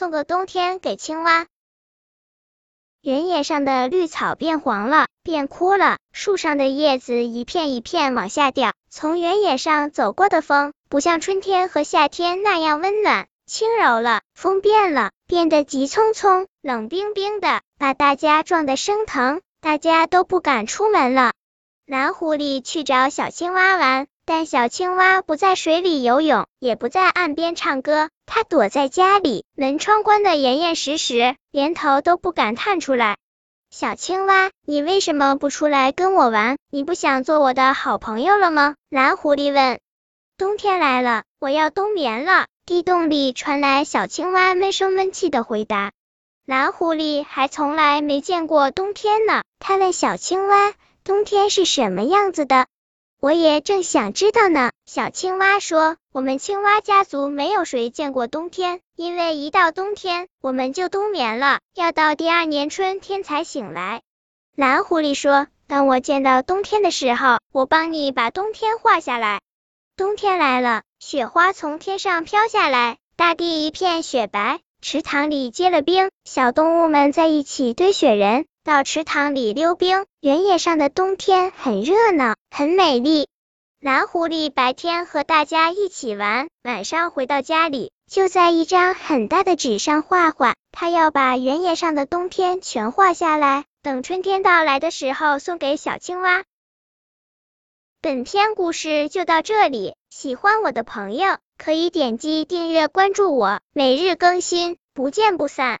送个冬天给青蛙。原野上的绿草变黄了，变枯了，树上的叶子一片一片往下掉。从原野上走过的风，不像春天和夏天那样温暖轻柔了。风变了，变得急匆匆、冷冰冰的，把大家撞得生疼。大家都不敢出门了。蓝狐狸去找小青蛙玩。但小青蛙不在水里游泳，也不在岸边唱歌，它躲在家里，门窗关得严严实实，连头都不敢探出来。小青蛙，你为什么不出来跟我玩？你不想做我的好朋友了吗？蓝狐狸问。冬天来了，我要冬眠了。地洞里传来小青蛙闷声闷气的回答。蓝狐狸还从来没见过冬天呢，他问小青蛙，冬天是什么样子的？我也正想知道呢。小青蛙说：“我们青蛙家族没有谁见过冬天，因为一到冬天我们就冬眠了，要到第二年春天才醒来。”蓝狐狸说：“当我见到冬天的时候，我帮你把冬天画下来。”冬天来了，雪花从天上飘下来，大地一片雪白，池塘里结了冰，小动物们在一起堆雪人。到池塘里溜冰，原野上的冬天很热闹，很美丽。蓝狐狸白天和大家一起玩，晚上回到家里，就在一张很大的纸上画画。他要把原野上的冬天全画下来，等春天到来的时候送给小青蛙。本篇故事就到这里，喜欢我的朋友可以点击订阅关注我，每日更新，不见不散。